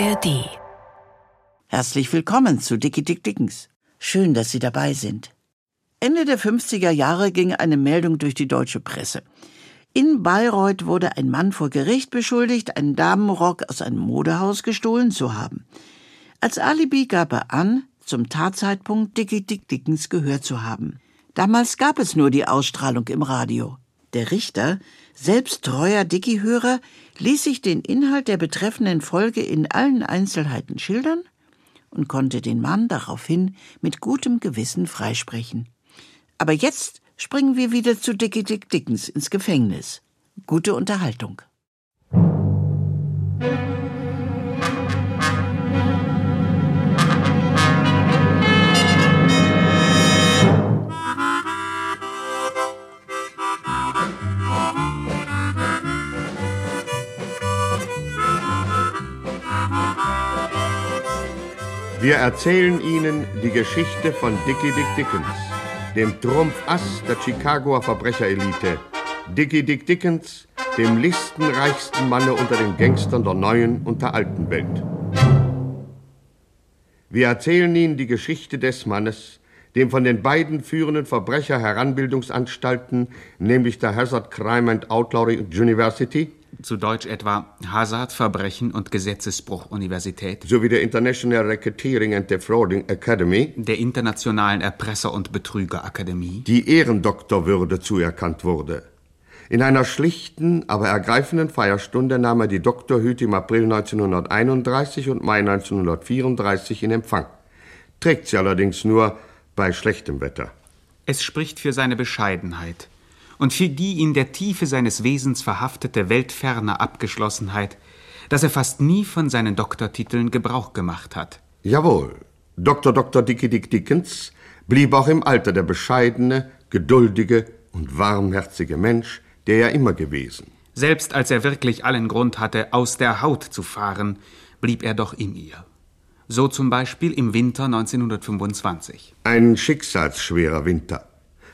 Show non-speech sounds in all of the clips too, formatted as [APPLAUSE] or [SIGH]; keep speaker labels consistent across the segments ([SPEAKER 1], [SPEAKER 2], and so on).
[SPEAKER 1] ARD.
[SPEAKER 2] Herzlich willkommen zu Dicky Dick Dickens. Schön, dass Sie dabei sind. Ende der 50er Jahre ging eine Meldung durch die deutsche Presse. In Bayreuth wurde ein Mann vor Gericht beschuldigt, einen Damenrock aus einem Modehaus gestohlen zu haben. Als Alibi gab er an, zum Tatzeitpunkt Dicky Dick Dickens gehört zu haben. Damals gab es nur die Ausstrahlung im Radio. Der Richter, selbst treuer Dicky-Hörer, ließ sich den Inhalt der betreffenden Folge in allen Einzelheiten schildern und konnte den Mann daraufhin mit gutem Gewissen freisprechen. Aber jetzt springen wir wieder zu Dickie Dick Dickens ins Gefängnis. Gute Unterhaltung.
[SPEAKER 3] Wir erzählen Ihnen die Geschichte von Dickie Dick Dickens, dem Trumpfass der Chicagoer Verbrecherelite. Dickie Dick Dickens, dem listenreichsten Manne unter den Gangstern der neuen und der alten Welt. Wir erzählen Ihnen die Geschichte des Mannes, dem von den beiden führenden Verbrecher-Heranbildungsanstalten, nämlich der Hazard Crime and Outlawry University,
[SPEAKER 4] zu Deutsch etwa Hazard, Verbrechen und Gesetzesbruch Universität,
[SPEAKER 3] sowie der International Racketeering and Defrauding Academy,
[SPEAKER 4] der Internationalen Erpresser- und Betrügerakademie,
[SPEAKER 3] die Ehrendoktorwürde zuerkannt wurde. In einer schlichten, aber ergreifenden Feierstunde nahm er die Doktorhüte im April 1931 und Mai 1934 in Empfang. Trägt sie allerdings nur bei schlechtem Wetter.
[SPEAKER 4] Es spricht für seine Bescheidenheit und für die in der Tiefe seines Wesens verhaftete weltferne Abgeschlossenheit, dass er fast nie von seinen Doktortiteln Gebrauch gemacht hat.
[SPEAKER 3] Jawohl, Dr. Dr. Dickie Dick Dickens blieb auch im Alter der bescheidene, geduldige und warmherzige Mensch, der er immer gewesen.
[SPEAKER 4] Selbst als er wirklich allen Grund hatte, aus der Haut zu fahren, blieb er doch in ihr. So zum Beispiel im Winter 1925.
[SPEAKER 3] Ein schicksalsschwerer Winter.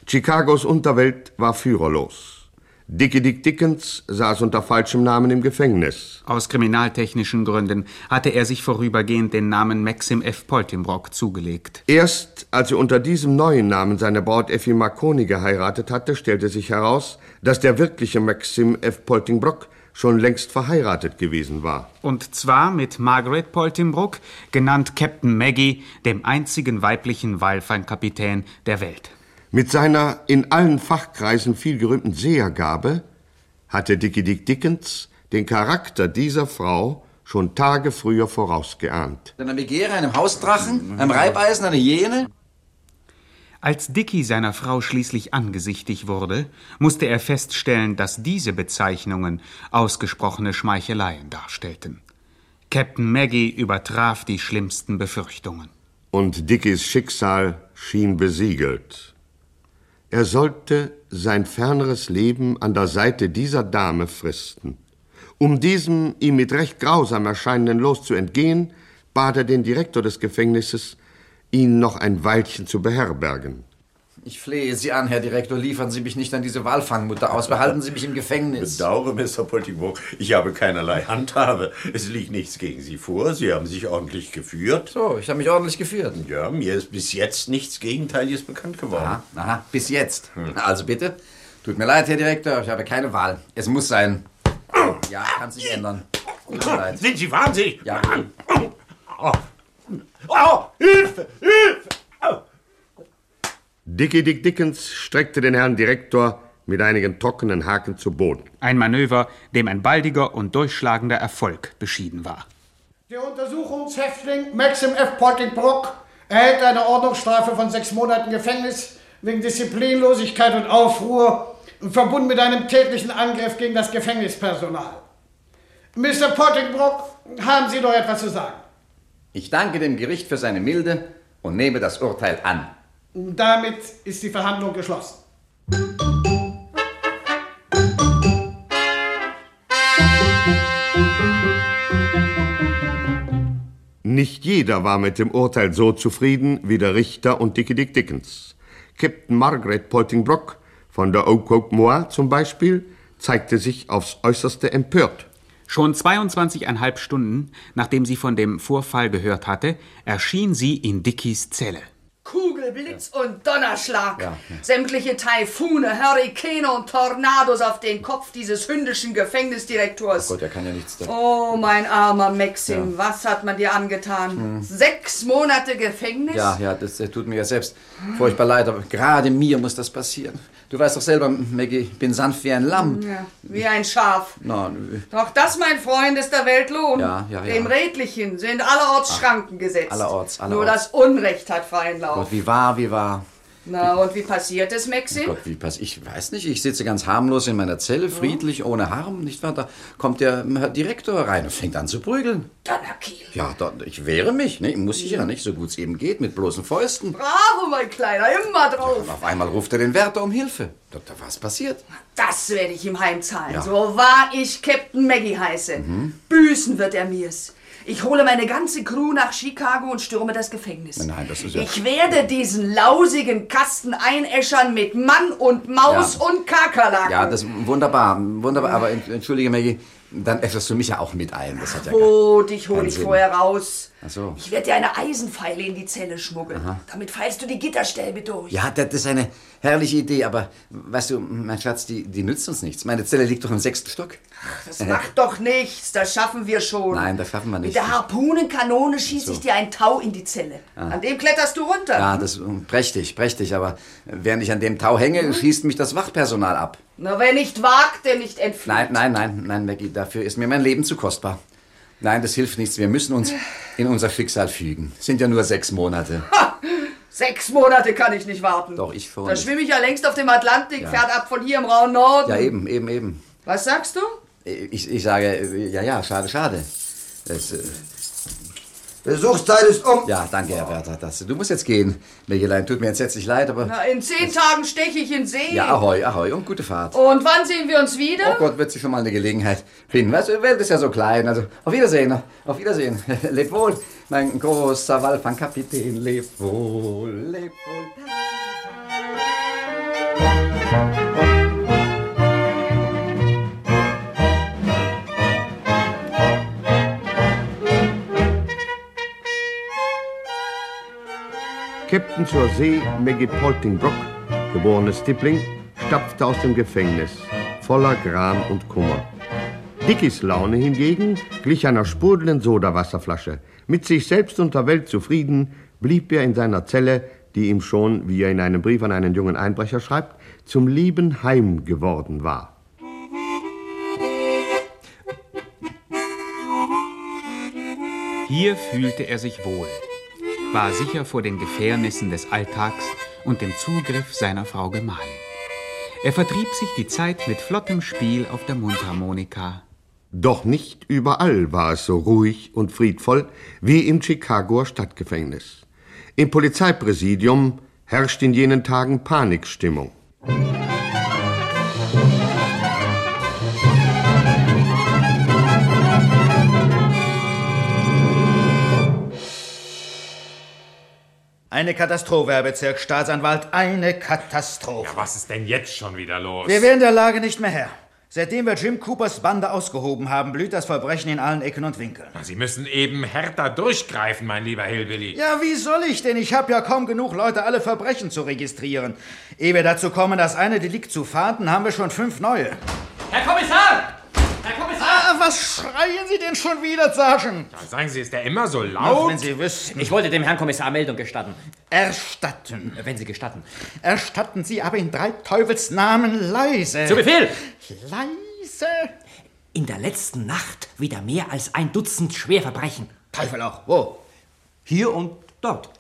[SPEAKER 3] Chicagos Unterwelt war führerlos. Dickie Dick Dickens saß unter falschem Namen im Gefängnis.
[SPEAKER 4] Aus kriminaltechnischen Gründen hatte er sich vorübergehend den Namen Maxim F. Poltimbrock zugelegt.
[SPEAKER 3] Erst als er unter diesem neuen Namen seine Braut Effi Marconi geheiratet hatte, stellte sich heraus, dass der wirkliche Maxim F. Poltimbrock schon längst verheiratet gewesen war.
[SPEAKER 4] Und zwar mit Margaret Poltimbrook, genannt Captain Maggie, dem einzigen weiblichen Walfangkapitän der Welt.
[SPEAKER 3] Mit seiner in allen Fachkreisen viel gerühmten Sehergabe hatte Dickie Dick Dickens den Charakter dieser Frau schon Tage früher vorausgeahnt.
[SPEAKER 5] Einer Begehre, einem Hausdrachen, einem Reibeisen, einer Hyäne?
[SPEAKER 4] Als Dicky seiner Frau schließlich angesichtig wurde, musste er feststellen, dass diese Bezeichnungen ausgesprochene Schmeicheleien darstellten. Captain Maggie übertraf die schlimmsten Befürchtungen.
[SPEAKER 3] Und Dickies Schicksal schien besiegelt. Er sollte sein ferneres Leben an der Seite dieser Dame fristen. Um diesem ihm mit recht grausam erscheinenden Los zu entgehen, bat er den Direktor des Gefängnisses, ihn noch ein Weilchen zu beherbergen.
[SPEAKER 5] Ich flehe Sie an, Herr Direktor, liefern Sie mich nicht an diese Walfangmutter aus. Behalten Sie mich im Gefängnis.
[SPEAKER 6] Bedauere, Mr. Poltimbrook, ich habe keinerlei Handhabe. Es liegt nichts gegen Sie vor. Sie haben sich ordentlich geführt.
[SPEAKER 5] So, ich habe mich ordentlich geführt.
[SPEAKER 6] Ja, mir ist bis jetzt nichts Gegenteiliges bekannt geworden.
[SPEAKER 5] Aha, aha bis jetzt. Hm. Also bitte. Tut mir leid, Herr Direktor, ich habe keine Wahl. Es muss sein. Ja, kann sich ändern.
[SPEAKER 6] Tut mir leid. Sind Sie wahnsinnig?
[SPEAKER 5] Ja.
[SPEAKER 6] Oh, oh Hilfe! Hilfe!
[SPEAKER 3] Dickie Dick Dickens streckte den Herrn Direktor mit einigen trockenen Haken zu Boden.
[SPEAKER 4] Ein Manöver, dem ein baldiger und durchschlagender Erfolg beschieden war.
[SPEAKER 7] Der Untersuchungshäftling Maxim F. Pottingbrook erhält eine Ordnungsstrafe von sechs Monaten Gefängnis wegen Disziplinlosigkeit und Aufruhr und verbunden mit einem tätlichen Angriff gegen das Gefängnispersonal. Mr. Pottingbrook, haben Sie noch etwas zu sagen?
[SPEAKER 5] Ich danke dem Gericht für seine Milde und nehme das Urteil an.
[SPEAKER 7] Damit ist die Verhandlung geschlossen.
[SPEAKER 3] Nicht jeder war mit dem Urteil so zufrieden wie der Richter und Dickie Dick Dickens. Captain Margaret Poltingbrock von der Okoke Moor zum Beispiel zeigte sich aufs äußerste empört.
[SPEAKER 4] Schon 22,5 Stunden, nachdem sie von dem Vorfall gehört hatte, erschien sie in Dickies Zelle.
[SPEAKER 1] Kugel, Blitz und Donnerschlag. Sämtliche Taifune, Hurrikane und Tornados auf den Kopf dieses hündischen Gefängnisdirektors.
[SPEAKER 5] Gott, er kann ja nichts da.
[SPEAKER 1] Oh, mein armer Maxim, was hat man dir angetan? Sechs Monate Gefängnis?
[SPEAKER 5] Ja, ja, das, das tut mir ja selbst furchtbar leid, aber gerade mir muss das passieren. Du weißt doch selber, Maggie, ich bin sanft wie ein Lamm.
[SPEAKER 1] Ja, wie ein Schaf.
[SPEAKER 5] Na,
[SPEAKER 1] Doch das, mein Freund, ist der Weltlohn.
[SPEAKER 5] Ja, ja, ja.
[SPEAKER 1] Dem Redlichen sind allerorts Schranken gesetzt.
[SPEAKER 5] allerorts,
[SPEAKER 1] Nur
[SPEAKER 5] allerorts.
[SPEAKER 1] das Unrecht hat freien Lauf.
[SPEAKER 5] Gott, wie wahr, wie wahr.
[SPEAKER 1] Na, und wie passiert es, Maxim?
[SPEAKER 5] Gott, wie pass Ich weiß nicht, ich sitze ganz harmlos in meiner Zelle, friedlich, ohne Harm, nicht wahr? Da kommt der Herr Direktor rein und fängt an zu prügeln.
[SPEAKER 1] Donnerkiel.
[SPEAKER 5] Ja, da, ich wehre mich, ne? Muss ich ja nicht, so gut es eben geht, mit bloßen Fäusten.
[SPEAKER 1] Bravo, mein Kleiner, immer drauf.
[SPEAKER 5] Und auf einmal ruft er den Wärter um Hilfe. Doktor, was passiert?
[SPEAKER 1] Das werde ich ihm heimzahlen,
[SPEAKER 5] Ja. Mhm.
[SPEAKER 1] so wahr ich Captain Maggie heiße. Büßen wird er mir's. Ich hole meine ganze Crew nach Chicago und stürme das Gefängnis.
[SPEAKER 5] Nein, das ist ja-
[SPEAKER 1] Ich werde diesen lausigen Kasten einäschern mit Mann und Maus
[SPEAKER 5] Ja.
[SPEAKER 1] und Kakerlaken.
[SPEAKER 5] Ja, das wunderbar, wunderbar. Aber ent- entschuldige, Maggie, dann äfferst du mich ja auch mit ein. Das hat ja
[SPEAKER 1] Oh, dich hole ich
[SPEAKER 5] Sinn.
[SPEAKER 1] vorher raus.
[SPEAKER 5] Ach so.
[SPEAKER 1] Ich werde dir eine Eisenpfeile in die Zelle schmuggeln. Damit feilst du die Gitterstäbe durch.
[SPEAKER 5] Ja, das ist eine herrliche Idee, aber weißt du, mein Schatz, die, die nützt uns nichts. Meine Zelle liegt doch im sechsten Stock.
[SPEAKER 1] Das macht [LAUGHS] doch nichts, das schaffen wir schon.
[SPEAKER 5] Nein, das schaffen wir nicht.
[SPEAKER 1] Mit der Harpunenkanone schieße
[SPEAKER 5] So.
[SPEAKER 1] ich dir ein Tau in die Zelle. An dem kletterst du runter.
[SPEAKER 5] Ja, das ist prächtig, prächtig, aber während ich an dem Tau hänge, schießt mich das Wachpersonal ab.
[SPEAKER 1] Na, wer nicht wagt, der nicht entflieht.
[SPEAKER 5] Nein, nein, nein, nein, Maggie, dafür ist mir mein Leben zu kostbar. Nein, das hilft nichts. Wir müssen uns in unser Schicksal fügen. Sind ja nur sechs Monate.
[SPEAKER 1] Sechs Monate kann ich nicht warten.
[SPEAKER 5] Doch, ich schon.
[SPEAKER 1] Da schwimme ich ja längst auf dem Atlantik,
[SPEAKER 5] Ja.
[SPEAKER 1] fährt ab von hier im rauen Norden.
[SPEAKER 5] Ja, eben, eben, eben.
[SPEAKER 1] Was sagst du?
[SPEAKER 5] Ich, ich sage, ja, ja, schade, schade. Das,
[SPEAKER 8] Besuchszeit ist um.
[SPEAKER 5] ja, danke, Herr Wärter. Das, du musst jetzt gehen. Megelein, tut mir entsetzlich leid, aber...
[SPEAKER 1] Na, in zehn Tagen steche ich in See.
[SPEAKER 5] Ja, ahoi, ahoi und gute Fahrt.
[SPEAKER 1] Und wann sehen wir uns wieder?
[SPEAKER 5] Oh Gott, wird sich schon mal eine Gelegenheit finden. Weißt du, die Welt ist ja so klein. Also, auf Wiedersehen, auf Wiedersehen. [LAUGHS] Leb wohl, mein großer Walfangkapitän. Leb wohl, leb wohl.
[SPEAKER 3] Captain zur See Maggie Poltingbrook, geborene Stippling, stapfte aus dem Gefängnis, voller Gram und Kummer. Dickies Laune hingegen glich einer sprudelnden Sodawasserflasche. Mit sich selbst und der Welt zufrieden, blieb er in seiner Zelle, die ihm schon, wie er in einem Brief an einen jungen Einbrecher schreibt, zum lieben Heim geworden war.
[SPEAKER 4] Hier fühlte er sich wohl, war sicher vor den Gefährnissen des Alltags und dem Zugriff seiner Frau Gemahlin. Er vertrieb sich die Zeit mit flottem Spiel auf der Mundharmonika.
[SPEAKER 3] Doch nicht überall war es so ruhig und friedvoll wie im Chicagoer Stadtgefängnis. Im Polizeipräsidium herrscht in jenen Tagen Panikstimmung.
[SPEAKER 9] Eine Katastrophe, Herr Bezirksstaatsanwalt, eine Katastrophe.
[SPEAKER 10] Ja, was ist denn jetzt schon wieder los?
[SPEAKER 9] Wir werden der Lage nicht mehr Herr. Seitdem wir Jim Coopers Bande ausgehoben haben, blüht das Verbrechen in allen Ecken und Winkeln.
[SPEAKER 10] Sie müssen eben härter durchgreifen, mein lieber Hillbilly.
[SPEAKER 9] Ja, wie soll ich denn? Ich habe ja kaum genug Leute, alle Verbrechen zu registrieren. Ehe wir dazu kommen, das eine Delikt zu fahnden, haben wir schon fünf neue.
[SPEAKER 11] Herr Kommissar!
[SPEAKER 9] Was schreien Sie denn schon wieder, Sergeant?
[SPEAKER 10] Ja, sagen Sie, ist der immer so
[SPEAKER 9] Ach,
[SPEAKER 10] laut?
[SPEAKER 9] wenn Sie wüssten.
[SPEAKER 11] Ich wollte dem Herrn Kommissar Meldung gestatten.
[SPEAKER 9] Erstatten.
[SPEAKER 11] Wenn Sie gestatten.
[SPEAKER 9] Erstatten Sie aber in drei Teufelsnamen leise.
[SPEAKER 11] Zu Befehl!
[SPEAKER 9] Leise.
[SPEAKER 11] In der letzten Nacht wieder mehr als ein Dutzend Schwerverbrechen.
[SPEAKER 9] Teufel auch. Wo?
[SPEAKER 11] Hier und dort.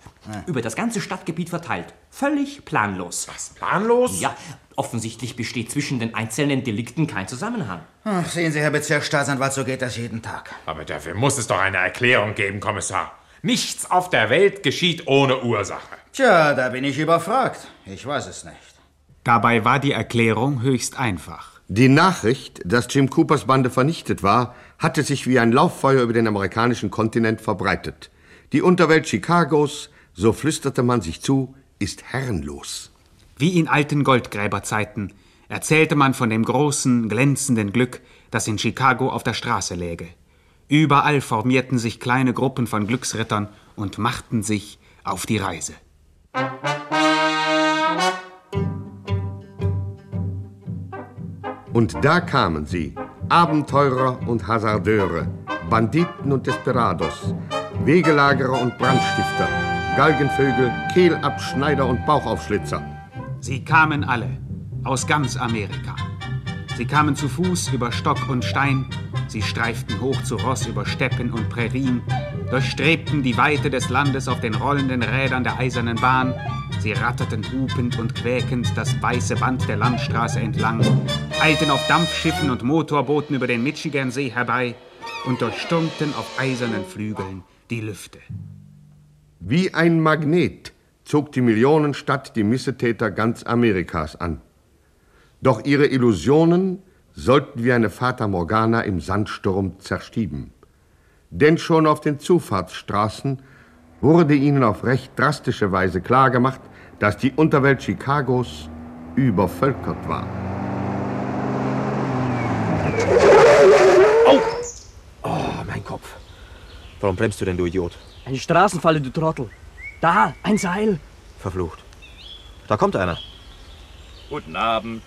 [SPEAKER 11] Über das ganze Stadtgebiet verteilt. Völlig planlos.
[SPEAKER 10] Was, planlos?
[SPEAKER 11] Ja, offensichtlich besteht zwischen den einzelnen Delikten kein Zusammenhang.
[SPEAKER 9] Ach, sehen Sie, Herr Bezirksstaatsanwalt, so geht das jeden Tag.
[SPEAKER 10] Aber dafür muss es doch eine Erklärung geben, Kommissar. Nichts auf der Welt geschieht ohne Ursache.
[SPEAKER 9] Tja, da bin ich überfragt. Ich weiß es nicht.
[SPEAKER 4] Dabei war die Erklärung höchst einfach.
[SPEAKER 3] Die Nachricht, dass Jim Coopers Bande vernichtet war, hatte sich wie ein Lauffeuer über den amerikanischen Kontinent verbreitet. Die Unterwelt Chicagos, so flüsterte man sich zu, ist herrenlos.
[SPEAKER 4] Wie in alten Goldgräberzeiten erzählte man von dem großen, glänzenden Glück, das in Chicago auf der Straße läge. Überall formierten sich kleine Gruppen von Glücksrittern und machten sich auf die Reise.
[SPEAKER 3] Und da kamen sie, Abenteurer und Hasardeure, Banditen und Desperados, Wegelagerer und Brandstifter, Galgenvögel, Kehlabschneider und Bauchaufschlitzer.
[SPEAKER 4] Sie kamen alle aus ganz Amerika. Sie kamen zu Fuß über Stock und Stein, sie streiften hoch zu Ross über Steppen und Prärien, durchstrebten die Weite des Landes auf den rollenden Rädern der eisernen Bahn, sie ratterten hupend und quäkend das weiße Band der Landstraße entlang, eilten auf Dampfschiffen und Motorbooten über den Michigansee herbei und durchstürmten auf eisernen Flügeln die Lüfte.
[SPEAKER 3] Wie ein Magnet zog die Millionenstadt die Missetäter ganz Amerikas an. Doch ihre Illusionen sollten wie eine Fata Morgana im Sandsturm zerstieben. Denn schon auf den Zufahrtsstraßen wurde ihnen auf recht drastische Weise klargemacht, dass die Unterwelt Chicagos übervölkert war.
[SPEAKER 12] Oh! Oh, mein Kopf. Warum bremst du denn, du Idiot?
[SPEAKER 11] Eine Straßenfalle, du Trottel. Da, ein Seil.
[SPEAKER 12] Verflucht. Da kommt einer.
[SPEAKER 13] Guten Abend.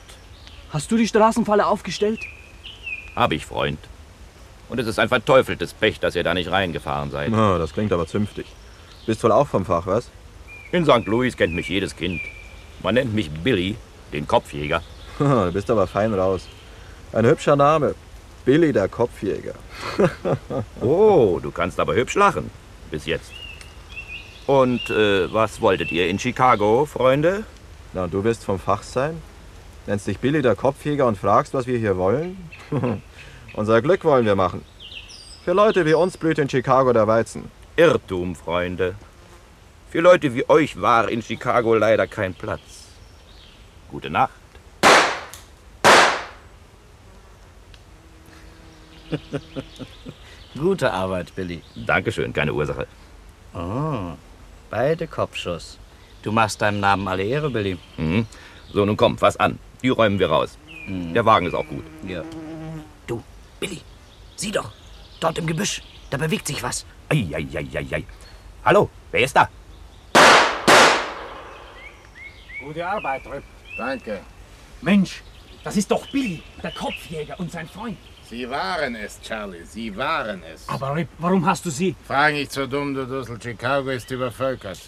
[SPEAKER 11] Hast du die Straßenfalle aufgestellt?
[SPEAKER 13] Hab ich, Freund. Und es ist ein verteufeltes Pech, dass ihr da nicht reingefahren seid.
[SPEAKER 12] Oh, das klingt aber zünftig. Bist wohl auch vom Fach, was?
[SPEAKER 13] In St. Louis kennt mich jedes Kind. Man nennt mich Billy, den Kopfjäger.
[SPEAKER 12] du bist aber fein raus. Ein hübscher Name. Billy der Kopfjäger. [LAUGHS]
[SPEAKER 13] oh, du kannst aber hübsch lachen. Bis jetzt. Und äh, was wolltet ihr in Chicago, Freunde?
[SPEAKER 12] Na, und du wirst vom Fach sein? Nennst dich Billy der Kopfjäger und fragst, was wir hier wollen? [LAUGHS] Unser Glück wollen wir machen. Für Leute wie uns blüht in Chicago der Weizen.
[SPEAKER 13] Irrtum, Freunde. Für Leute wie euch war in Chicago leider kein Platz. Gute Nacht. [LAUGHS]
[SPEAKER 14] Gute Arbeit, Billy.
[SPEAKER 13] Dankeschön, keine Ursache.
[SPEAKER 14] Oh, beide Kopfschuss. Du machst deinem Namen alle Ehre, Billy.
[SPEAKER 13] Mhm. So, nun komm, fass an. Die räumen wir raus. Mhm. Der Wagen ist auch gut.
[SPEAKER 14] Ja.
[SPEAKER 11] Du, Billy, sieh doch. Dort im Gebüsch. Da bewegt sich was.
[SPEAKER 13] Eieieiei. Hallo, wer ist da?
[SPEAKER 15] Gute Arbeit, Rüpp.
[SPEAKER 7] Danke.
[SPEAKER 11] Mensch, das ist doch Billy, der Kopfjäger und sein Freund.
[SPEAKER 7] Sie waren es, Charlie, Sie waren es.
[SPEAKER 11] Aber Rip, warum hast du sie?
[SPEAKER 7] Frag nicht so dumm, du Dussel. Chicago ist übervölkert.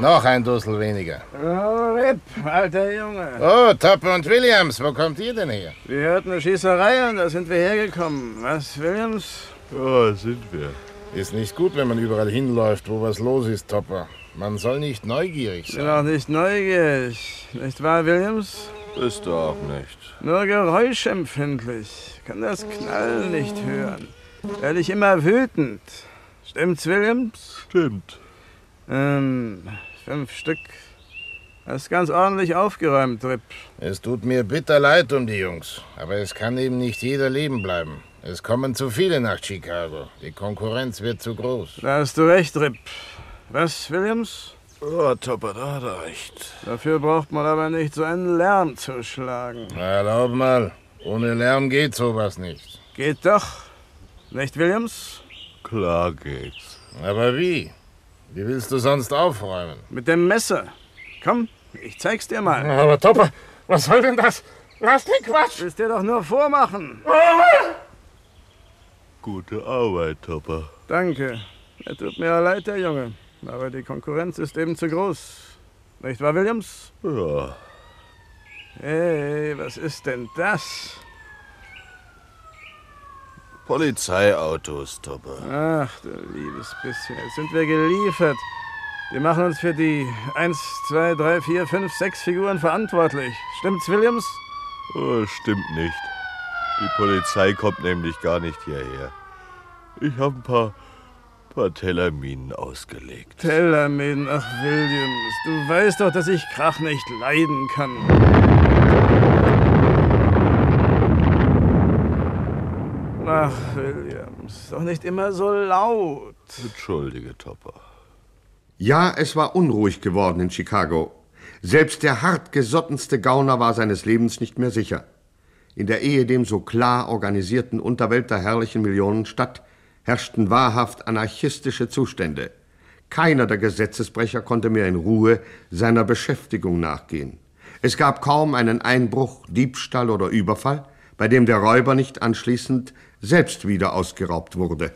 [SPEAKER 7] Noch ein Dussel weniger.
[SPEAKER 15] Oh, Rip, alter Junge.
[SPEAKER 7] Oh, Toppe und Williams, wo kommt ihr denn her?
[SPEAKER 15] Wir hörten eine Schießerei und da sind wir hergekommen. Was, Williams?
[SPEAKER 3] Ja, sind wir.
[SPEAKER 7] Ist nicht gut, wenn man überall hinläuft, wo was los ist, Topper. Man soll nicht neugierig
[SPEAKER 15] sein. Ich bin auch nicht neugierig. Nicht wahr, Williams?
[SPEAKER 3] Bist du auch nicht.
[SPEAKER 15] Nur geräuschempfindlich. Kann das Knallen nicht hören. Werde ich immer wütend. Stimmt's, Williams?
[SPEAKER 3] Stimmt.
[SPEAKER 15] Ähm, fünf Stück. Hast ganz ordentlich aufgeräumt, Rip.
[SPEAKER 7] Es tut mir bitter leid um die Jungs. Aber es kann eben nicht jeder leben bleiben. Es kommen zu viele nach Chicago. Die Konkurrenz wird zu groß.
[SPEAKER 15] Da hast du recht, Rip. Was, Williams?
[SPEAKER 3] Oh, Topper, da hat er recht.
[SPEAKER 15] Dafür braucht man aber nicht so einen Lärm zu schlagen.
[SPEAKER 7] Erlaub mal, ohne Lärm geht sowas nicht.
[SPEAKER 15] Geht doch. Nicht, Williams?
[SPEAKER 3] Klar geht's.
[SPEAKER 7] Aber wie? Wie willst du sonst aufräumen?
[SPEAKER 15] Mit dem Messer. Komm, ich zeig's dir mal.
[SPEAKER 7] Aber Topper, was soll denn das? Lass den Quatsch!
[SPEAKER 15] Willst dir doch nur vormachen.
[SPEAKER 3] Gute Arbeit, Topper.
[SPEAKER 15] Danke. Er tut mir leid, der Junge. Aber die Konkurrenz ist eben zu groß. Nicht wahr, Williams?
[SPEAKER 3] Ja.
[SPEAKER 15] Hey, was ist denn das?
[SPEAKER 3] Polizeiautos, Topper.
[SPEAKER 15] Ach, du liebes bisschen. Jetzt sind wir geliefert. Wir machen uns für die 1, 2, 3, 4, 5, 6 Figuren verantwortlich. Stimmt's, Williams?
[SPEAKER 3] Oh, stimmt nicht. Die Polizei kommt nämlich gar nicht hierher. Ich habe ein paar, paar Tellerminen ausgelegt.
[SPEAKER 15] Tellerminen, ach Williams, du weißt doch, dass ich Krach nicht leiden kann. Ach, Williams, doch nicht immer so laut.
[SPEAKER 3] Entschuldige, Topper. Ja, es war unruhig geworden in Chicago. Selbst der hartgesottenste Gauner war seines Lebens nicht mehr sicher. In der ehedem so klar organisierten Unterwelt der herrlichen Millionenstadt herrschten wahrhaft anarchistische Zustände. Keiner der Gesetzesbrecher konnte mehr in Ruhe seiner Beschäftigung nachgehen. Es gab kaum einen Einbruch, Diebstahl oder Überfall, bei dem der Räuber nicht anschließend selbst wieder ausgeraubt wurde.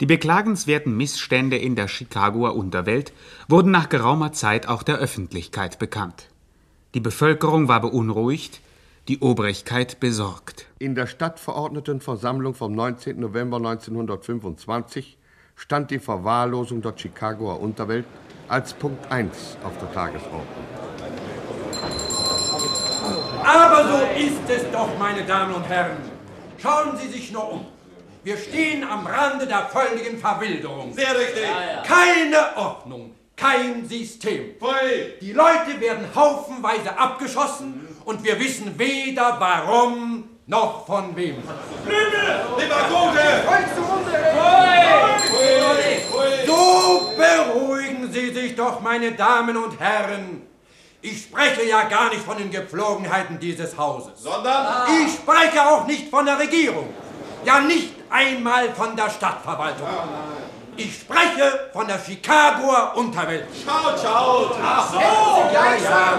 [SPEAKER 4] Die beklagenswerten Missstände in der Chicagoer Unterwelt wurden nach geraumer Zeit auch der Öffentlichkeit bekannt. Die Bevölkerung war beunruhigt, die Obrigkeit besorgt.
[SPEAKER 3] In der Stadtverordnetenversammlung vom 19. November 1925 stand die Verwahrlosung der Chicagoer Unterwelt als Punkt 1 auf der Tagesordnung.
[SPEAKER 16] Aber so ist es doch, meine Damen und Herren. Schauen Sie sich nur um. Wir stehen am Rande der völligen Verwilderung.
[SPEAKER 6] Sehr richtig. Ja,
[SPEAKER 16] ja. Keine Ordnung, kein System. Pfui. Die Leute werden haufenweise abgeschossen und wir wissen weder warum noch von wem.
[SPEAKER 6] Lüge! Demagoge!
[SPEAKER 16] So beruhigen Sie sich doch, meine Damen und Herren. Ich spreche ja gar nicht von den Gepflogenheiten dieses Hauses.
[SPEAKER 6] Sondern?
[SPEAKER 16] Ich spreche auch nicht von der Regierung. Ja, nicht einmal von der Stadtverwaltung. Ich spreche von der Chicagoer Unterwelt.
[SPEAKER 6] Schaut, schaut!
[SPEAKER 16] Ach so! Ja, ja.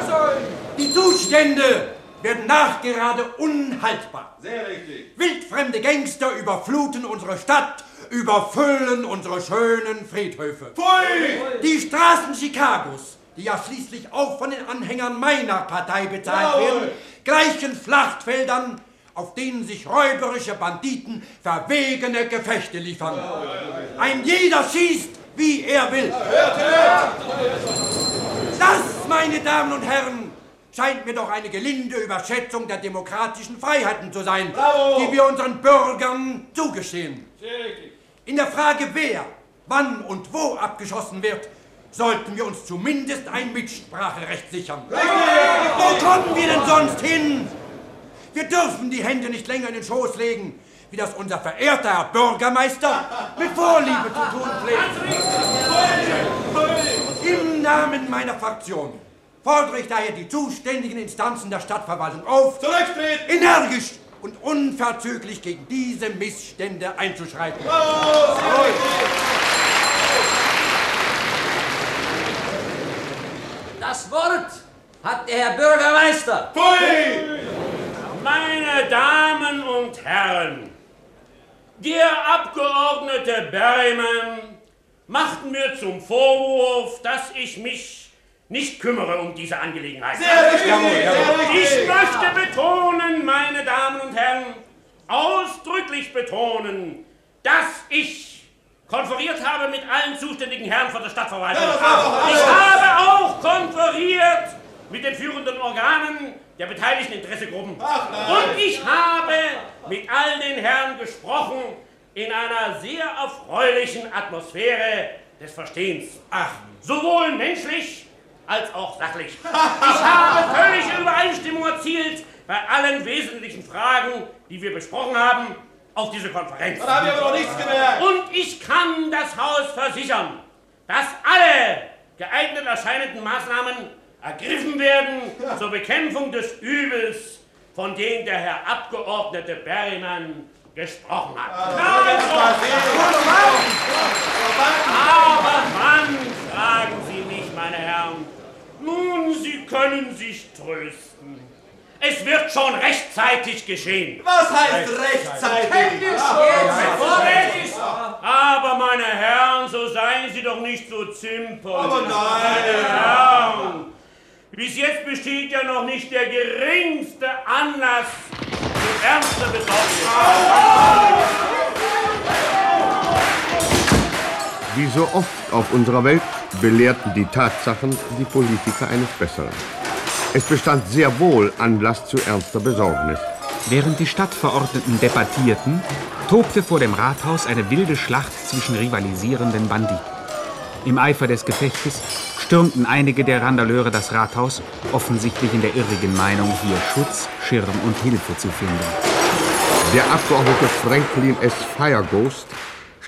[SPEAKER 16] Die Zustände werden nachgerade unhaltbar.
[SPEAKER 6] Sehr richtig.
[SPEAKER 16] Wildfremde Gangster überfluten unsere Stadt, überfüllen unsere schönen Friedhöfe.
[SPEAKER 6] Pfui!
[SPEAKER 16] Die Straßen Chicagos, die ja schließlich auch von den Anhängern meiner Partei bezahlt
[SPEAKER 6] Jawohl.
[SPEAKER 16] werden, gleichen Schlachtfeldern, auf denen sich räuberische Banditen verwegene Gefechte liefern. Ein jeder schießt, wie er will. Das, meine Damen und Herren, scheint mir doch eine gelinde Überschätzung der demokratischen Freiheiten zu sein,
[SPEAKER 6] Bravo.
[SPEAKER 16] die wir unseren Bürgern zugestehen. In der Frage, wer, wann und wo abgeschossen wird, sollten wir uns zumindest ein Mitspracherecht sichern. Wo kommen wir denn sonst hin? Wir dürfen die Hände nicht länger in den Schoß legen, wie das unser verehrter Herr Bürgermeister mit Vorliebe zu tun pflegt. Im Namen meiner Fraktion fordere ich daher die zuständigen Instanzen der Stadtverwaltung auf,
[SPEAKER 6] Zurücktreten!
[SPEAKER 16] energisch und unverzüglich gegen diese Missstände einzuschreiten.
[SPEAKER 17] Das Wort hat der Herr Bürgermeister.
[SPEAKER 6] Pfui!
[SPEAKER 18] Meine Damen und Herren, der Abgeordnete Berryman macht mir zum Vorwurf, dass ich mich nicht kümmere um diese Angelegenheit.
[SPEAKER 6] Sehr richtig.
[SPEAKER 18] Ich möchte betonen, meine Damen und Herren, ausdrücklich betonen, dass ich konferiert habe mit allen zuständigen Herren von der Stadtverwaltung. Ich habe auch konferiert mit den führenden Organen der beteiligten Interessegruppen. Und ich habe mit all den Herren gesprochen in einer sehr erfreulichen Atmosphäre des Verstehens. Ach, sowohl menschlich als auch sachlich. Ich habe völlige Übereinstimmung erzielt bei allen wesentlichen Fragen, die wir besprochen haben, auf diese Konferenz.
[SPEAKER 6] Dann haben wir aber noch nichts gemerkt.
[SPEAKER 18] Und ich kann das Haus versichern, dass alle geeignet erscheinenden Maßnahmen ergriffen werden zur Bekämpfung des Übels, von dem der Herr Abgeordnete Berryman gesprochen hat. Aber wann, fragen Sie mich, meine Herren? Nun, Sie können sich trösten. Es wird schon rechtzeitig geschehen.
[SPEAKER 6] Was heißt rechtzeitig?
[SPEAKER 18] Aber meine Herren, so seien Sie doch nicht so zimpern.
[SPEAKER 6] Aber nein.
[SPEAKER 18] Meine Herren, bis jetzt besteht ja noch nicht der geringste Anlass zu ernster Besorgnis.
[SPEAKER 3] Wie so oft auf unserer Welt belehrten die Tatsachen die Politiker eines Besseren. Es bestand sehr wohl Anlass zu ernster Besorgnis.
[SPEAKER 4] Während die Stadtverordneten debattierten, tobte vor dem Rathaus eine wilde Schlacht zwischen rivalisierenden Banditen. Im Eifer des Gefechtes stürmten einige der Randaleure das Rathaus, offensichtlich in der irrigen Meinung, hier Schutz, Schirm und Hilfe zu finden.
[SPEAKER 3] Der Abgeordnete Franklin S. Fireghost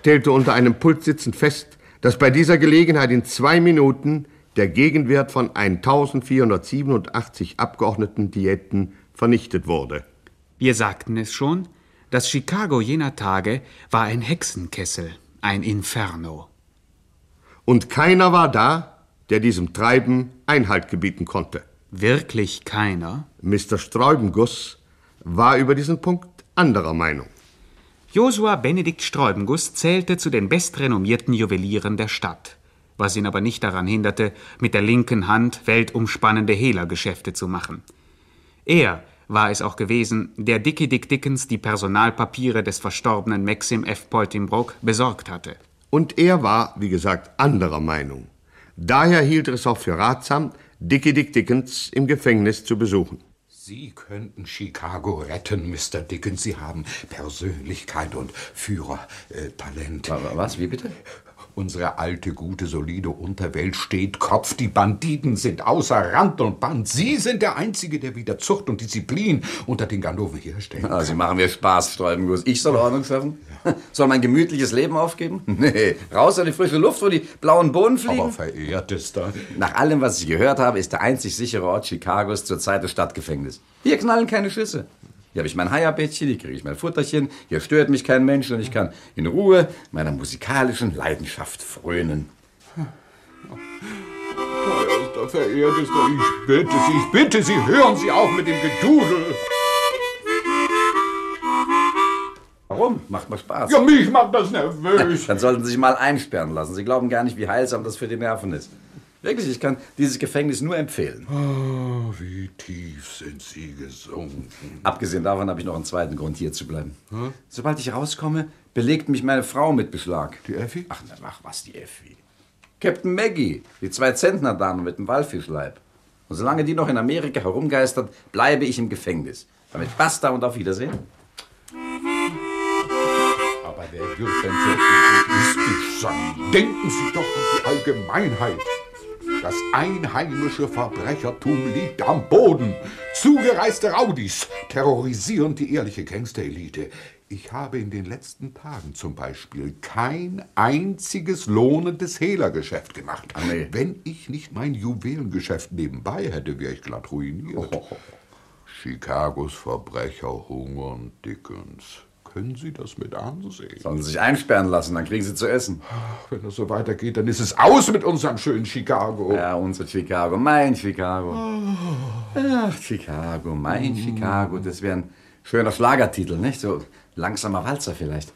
[SPEAKER 3] stellte unter einem Pult sitzend fest, dass bei dieser Gelegenheit in zwei Minuten der Gegenwert von 1487 Abgeordneten Diäten vernichtet wurde.
[SPEAKER 4] Wir sagten es schon, das Chicago jener Tage war ein Hexenkessel, ein Inferno.
[SPEAKER 3] Und keiner war da, der diesem Treiben Einhalt gebieten konnte.
[SPEAKER 4] Wirklich keiner?
[SPEAKER 3] Mr. Sträubenguss war über diesen Punkt anderer Meinung.
[SPEAKER 4] Josua Benedikt Sträubenguss zählte zu den bestrenommierten Juwelieren der Stadt, was ihn aber nicht daran hinderte, mit der linken Hand weltumspannende Hehlergeschäfte zu machen. Er war es auch gewesen, der Dickie Dick Dickens die Personalpapiere des verstorbenen Maxim F. Poltimbrook besorgt hatte.
[SPEAKER 3] Und er war, wie gesagt, anderer Meinung. Daher hielt er es auch für ratsam, Dickie Dick Dickens im Gefängnis zu besuchen.
[SPEAKER 19] Sie könnten Chicago retten, Mr. Dickens. Sie haben Persönlichkeit und Führertalent.
[SPEAKER 5] Was? Wie bitte?
[SPEAKER 19] Unsere alte, gute, solide Unterwelt steht Kopf. Die Banditen sind außer Rand und Band. Sie sind der Einzige, der wieder Zucht und Disziplin unter den Ganoven herstellen kann.
[SPEAKER 5] Ah, Sie machen mir Spaß, Sträubenguss. Ich soll Ordnung schaffen? [LAUGHS] Soll mein gemütliches Leben aufgeben? [LAUGHS] Nee, raus in die frische Luft, wo die blauen Bohnen fliegen.
[SPEAKER 19] Aber verehrtester...
[SPEAKER 5] Nach allem, was ich gehört habe, ist der einzig sichere Ort Chicagos zurzeit das Stadtgefängnis. Hier knallen keine Schüsse. Hier habe ich mein Heierbettchen, hier kriege ich mein Futterchen, hier stört mich kein Mensch und ich kann in Ruhe meiner musikalischen Leidenschaft frönen.
[SPEAKER 19] Teuerster, verehrtester, ich bitte Sie, ich bitte Sie, hören Sie auf mit dem Gedudel.
[SPEAKER 5] Warum? Macht mal Spaß.
[SPEAKER 19] Ja, mich macht das nervös.
[SPEAKER 5] Dann sollten Sie sich mal einsperren lassen. Sie glauben gar nicht, wie heilsam das für die Nerven ist. Wirklich, ich kann dieses Gefängnis nur empfehlen.
[SPEAKER 19] Oh, wie tief sind Sie gesunken.
[SPEAKER 5] Abgesehen davon habe ich noch einen zweiten Grund, hier zu bleiben.
[SPEAKER 19] Hm?
[SPEAKER 5] Sobald ich rauskomme, belegt mich meine Frau mit Beschlag.
[SPEAKER 19] Die Effi?
[SPEAKER 5] Ach, na, ach was, die Effi. Captain Maggie, die zwei Zentner-Dame mit dem Walfischleib. Und solange die noch in Amerika herumgeistert, bleibe ich im Gefängnis. Damit basta und auf Wiedersehen.
[SPEAKER 19] Aber wer wird denn so egoistisch sein? Denken Sie doch an die Allgemeinheit. Das einheimische Verbrechertum liegt am Boden. Zugereiste Raudis terrorisieren die ehrliche Gangsterelite. Ich habe in den letzten Tagen zum Beispiel kein einziges lohnendes Hehlergeschäft gemacht.
[SPEAKER 5] Ah, nee.
[SPEAKER 19] Wenn ich nicht mein Juwelengeschäft nebenbei hätte, wäre ich glatt ruiniert. Chicagos Verbrecher hungern, Dickens. Können Sie das mit ansehen?
[SPEAKER 5] Sollen Sie sich einsperren lassen, dann kriegen Sie zu essen.
[SPEAKER 19] Wenn das so weitergeht, dann ist es aus mit unserem schönen Chicago.
[SPEAKER 5] Ja, unser Chicago, mein Chicago. Ach, Chicago, mein Chicago. Das wäre ein schöner Schlagertitel, nicht? So langsamer Walzer vielleicht.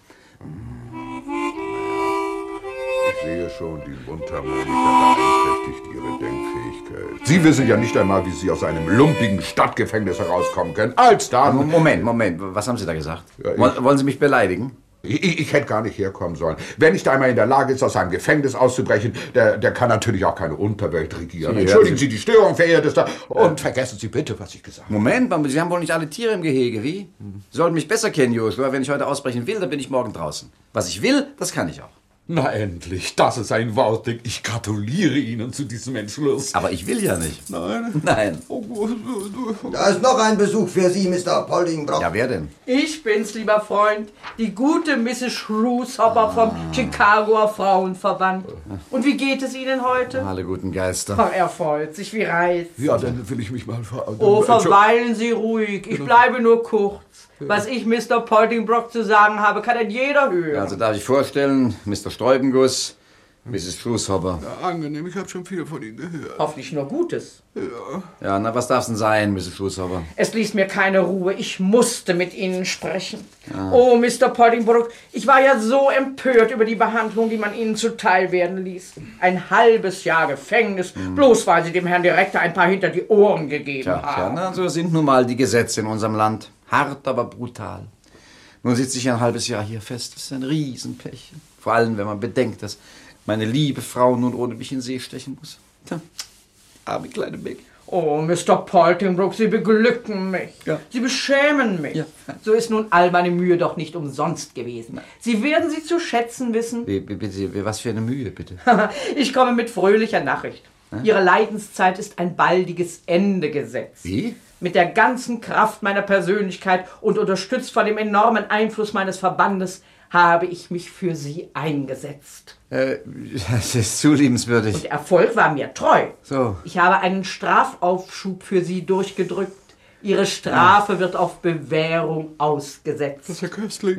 [SPEAKER 19] Ich sehe schon, die Mundharmonika beeinträchtigt Ihre Denkfähigkeit. Sie wissen ja nicht einmal, wie Sie aus einem lumpigen Stadtgefängnis herauskommen können. Als dann...
[SPEAKER 5] Moment, Moment, was haben Sie da gesagt?
[SPEAKER 19] Ja,
[SPEAKER 5] Wollen Sie mich beleidigen?
[SPEAKER 19] Ich, ich, hätte gar nicht herkommen sollen. Wer nicht einmal in der Lage ist, aus einem Gefängnis auszubrechen, der, der kann natürlich auch keine Unterwelt regieren.
[SPEAKER 5] Sie-
[SPEAKER 19] Entschuldigen
[SPEAKER 5] Sie-
[SPEAKER 19] die Störung, verehrtester, und vergessen Sie bitte, was ich gesagt habe.
[SPEAKER 5] Moment, Sie haben wohl nicht alle Tiere im Gehege, wie? Sie sollten mich besser kennen, Joshua. Wenn ich heute ausbrechen will, dann bin ich morgen draußen. Was ich will, das kann ich auch.
[SPEAKER 19] Na endlich, das ist ein Wort. Ich gratuliere Ihnen zu diesem Entschluss.
[SPEAKER 5] Aber ich will ja nicht.
[SPEAKER 19] Nein.
[SPEAKER 5] Nein.
[SPEAKER 8] Da ist noch ein Besuch für Sie, Mr. Poldingbrock.
[SPEAKER 5] Ja, wer denn?
[SPEAKER 20] Ich bin's, lieber Freund, die gute Mrs. Shrewshopper vom Chicagoer Frauenverband. Und wie geht es Ihnen heute?
[SPEAKER 5] Alle guten Geister.
[SPEAKER 20] Ach, er freut sich wie Reis.
[SPEAKER 19] Ja, dann will ich mich mal ver...
[SPEAKER 20] Oh, verweilen Sie ruhig. Ich bleibe nur kurz. Was ich Mr. Poldingbrock zu sagen habe, kann denn jeder hören.
[SPEAKER 5] Also darf ich vorstellen, Mr. Sträubenguss, Mrs. Schlusshopper.
[SPEAKER 19] Ja, angenehm, ich habe schon viel von Ihnen gehört.
[SPEAKER 20] Hoffentlich nur Gutes.
[SPEAKER 5] Ja, na, was darf's denn sein, Mrs. Schlusshopper?
[SPEAKER 20] Es ließ mir keine Ruhe. Ich musste mit Ihnen sprechen.
[SPEAKER 5] Ah.
[SPEAKER 20] Oh, Mr. Poddingbrook, ich war ja so empört über die Behandlung, die man Ihnen zuteil werden ließ. Ein halbes Jahr Gefängnis, bloß weil Sie dem Herrn Direktor ein paar hinter die Ohren gegeben
[SPEAKER 5] Tja, tja,
[SPEAKER 20] haben.
[SPEAKER 5] na, so sind nun mal die Gesetze in unserem Land. Hart, aber brutal. Nun sitze ich ein halbes Jahr hier fest. Das ist ein Riesenpech. Vor allem, wenn man bedenkt, dass meine liebe Frau nun ohne mich in See stechen muss. Tja, arme kleine Meg.
[SPEAKER 20] Oh, Mr. Poltingbrook, Sie beglücken mich. Sie beschämen mich. So ist nun all meine Mühe doch nicht umsonst gewesen. Sie werden sie zu schätzen wissen.
[SPEAKER 5] Wie, bitte, was für eine Mühe, bitte. [LAUGHS]
[SPEAKER 20] ich komme mit fröhlicher Nachricht. Ihre Leidenszeit ist ein baldiges Ende gesetzt.
[SPEAKER 5] Wie?
[SPEAKER 20] Mit der ganzen Kraft meiner Persönlichkeit und unterstützt von dem enormen Einfluss meines Verbandes habe ich mich für Sie eingesetzt.
[SPEAKER 5] Äh, [LAUGHS] das ist zu liebenswürdig.
[SPEAKER 20] Der Erfolg war mir treu.
[SPEAKER 5] So.
[SPEAKER 20] Ich habe einen Strafaufschub für Sie durchgedrückt. Ihre Strafe wird auf Bewährung ausgesetzt.
[SPEAKER 19] Das ist ja köstlich.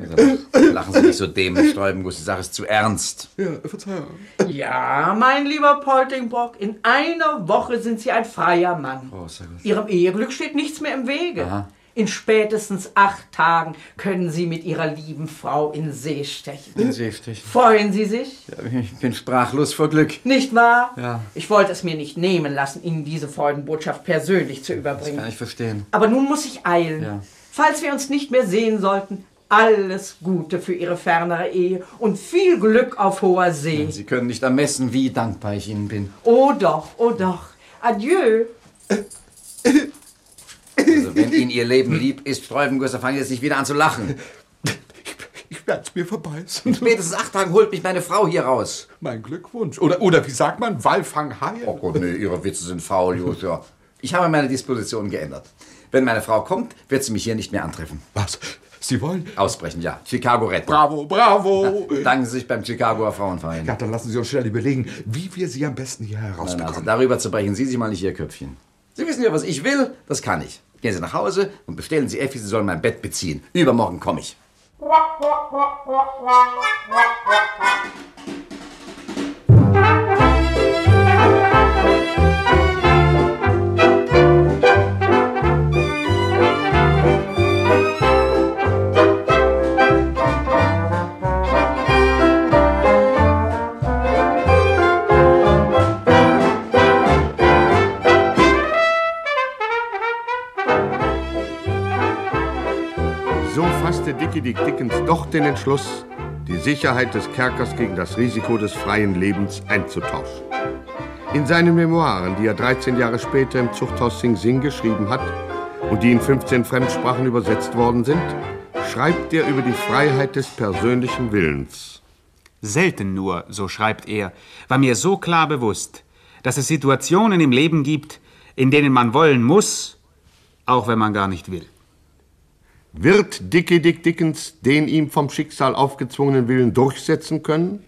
[SPEAKER 5] Lachen Sie nicht so dämlich, Sträubenguss. Die Sache ist zu ernst.
[SPEAKER 19] Ja, Verzeihung.
[SPEAKER 20] Ja, mein lieber Poltingbrock, in einer Woche sind Sie ein freier Mann.
[SPEAKER 5] Gott.
[SPEAKER 20] Ihrem Eheglück steht nichts mehr im Wege.
[SPEAKER 5] Aha.
[SPEAKER 20] In spätestens acht Tagen können Sie mit Ihrer lieben Frau in See stechen.
[SPEAKER 5] In See stechen.
[SPEAKER 20] Freuen Sie sich?
[SPEAKER 5] Ja, ich bin sprachlos vor Glück.
[SPEAKER 20] Nicht wahr?
[SPEAKER 5] Ja.
[SPEAKER 20] Ich wollte es mir nicht nehmen lassen, Ihnen diese Freudenbotschaft persönlich zu
[SPEAKER 5] Das
[SPEAKER 20] überbringen.
[SPEAKER 5] kann ich verstehen.
[SPEAKER 20] Aber nun muss ich eilen.
[SPEAKER 5] Ja.
[SPEAKER 20] Falls wir uns nicht mehr sehen sollten, alles Gute für Ihre fernere Ehe und viel Glück auf hoher See.
[SPEAKER 5] Sie können nicht ermessen, wie dankbar ich Ihnen bin.
[SPEAKER 20] Oh doch, oh doch. Adieu. [COUGHS]
[SPEAKER 5] Also, wenn [LAUGHS] Ihnen Ihr Leben lieb ist, Sträubenguss, dann fangen Sie jetzt nicht wieder an zu lachen.
[SPEAKER 19] Ich werde es mir verbeißen.
[SPEAKER 5] In spätestens acht Tagen holt mich meine Frau hier raus.
[SPEAKER 19] Mein Glückwunsch. Oder, oder wie sagt man, Walfanghaie?
[SPEAKER 5] Oh Gott, nee, Ihre Witze sind faul, Josua. Ich habe meine Disposition geändert. Wenn meine Frau kommt, wird sie mich hier nicht mehr antreffen.
[SPEAKER 19] Was? Sie wollen?
[SPEAKER 5] Ausbrechen, ja. Chicago retten.
[SPEAKER 19] Bravo, bravo.
[SPEAKER 5] Ja, danken Sie sich beim Chicagoer Frauenverein.
[SPEAKER 19] Ja, dann lassen Sie uns schnell überlegen, wie wir Sie am besten hier
[SPEAKER 5] Nein,
[SPEAKER 19] herausbekommen.
[SPEAKER 5] also darüber zu brechen Sie sich mal nicht Ihr Köpfchen. Sie wissen ja, was ich will, das kann ich. Gehen Sie nach Hause und bestellen Sie Effi, sie soll mein Bett beziehen. Übermorgen komme ich. [LAUGHS]
[SPEAKER 3] doch den Entschluss, die Sicherheit des Kerkers gegen das Risiko des freien Lebens einzutauschen. In seinen Memoiren, die er 13 Jahre später im Zuchthaus Sing Sing geschrieben hat und die in 15 Fremdsprachen übersetzt worden sind, schreibt er über die Freiheit des persönlichen Willens.
[SPEAKER 4] Selten nur, so schreibt er, war mir so klar bewusst, dass es Situationen im Leben gibt, in denen man wollen muss, auch wenn man gar nicht will.
[SPEAKER 3] Wird Dickie Dick Dickens den ihm vom Schicksal aufgezwungenen Willen durchsetzen können?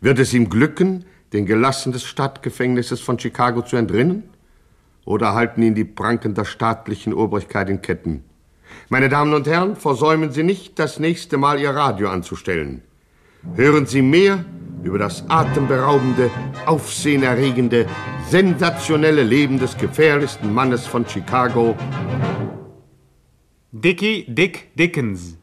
[SPEAKER 3] Wird es ihm glücken, den Gelassen des Stadtgefängnisses von Chicago zu entrinnen? Oder halten ihn die Pranken der staatlichen Obrigkeit in Ketten? Meine Damen und Herren, versäumen Sie nicht, das nächste Mal Ihr Radio anzustellen. Hören Sie mehr über das atemberaubende, aufsehenerregende, sensationelle Leben des gefährlichsten Mannes von Chicago,
[SPEAKER 4] Dickie Dick Dickens.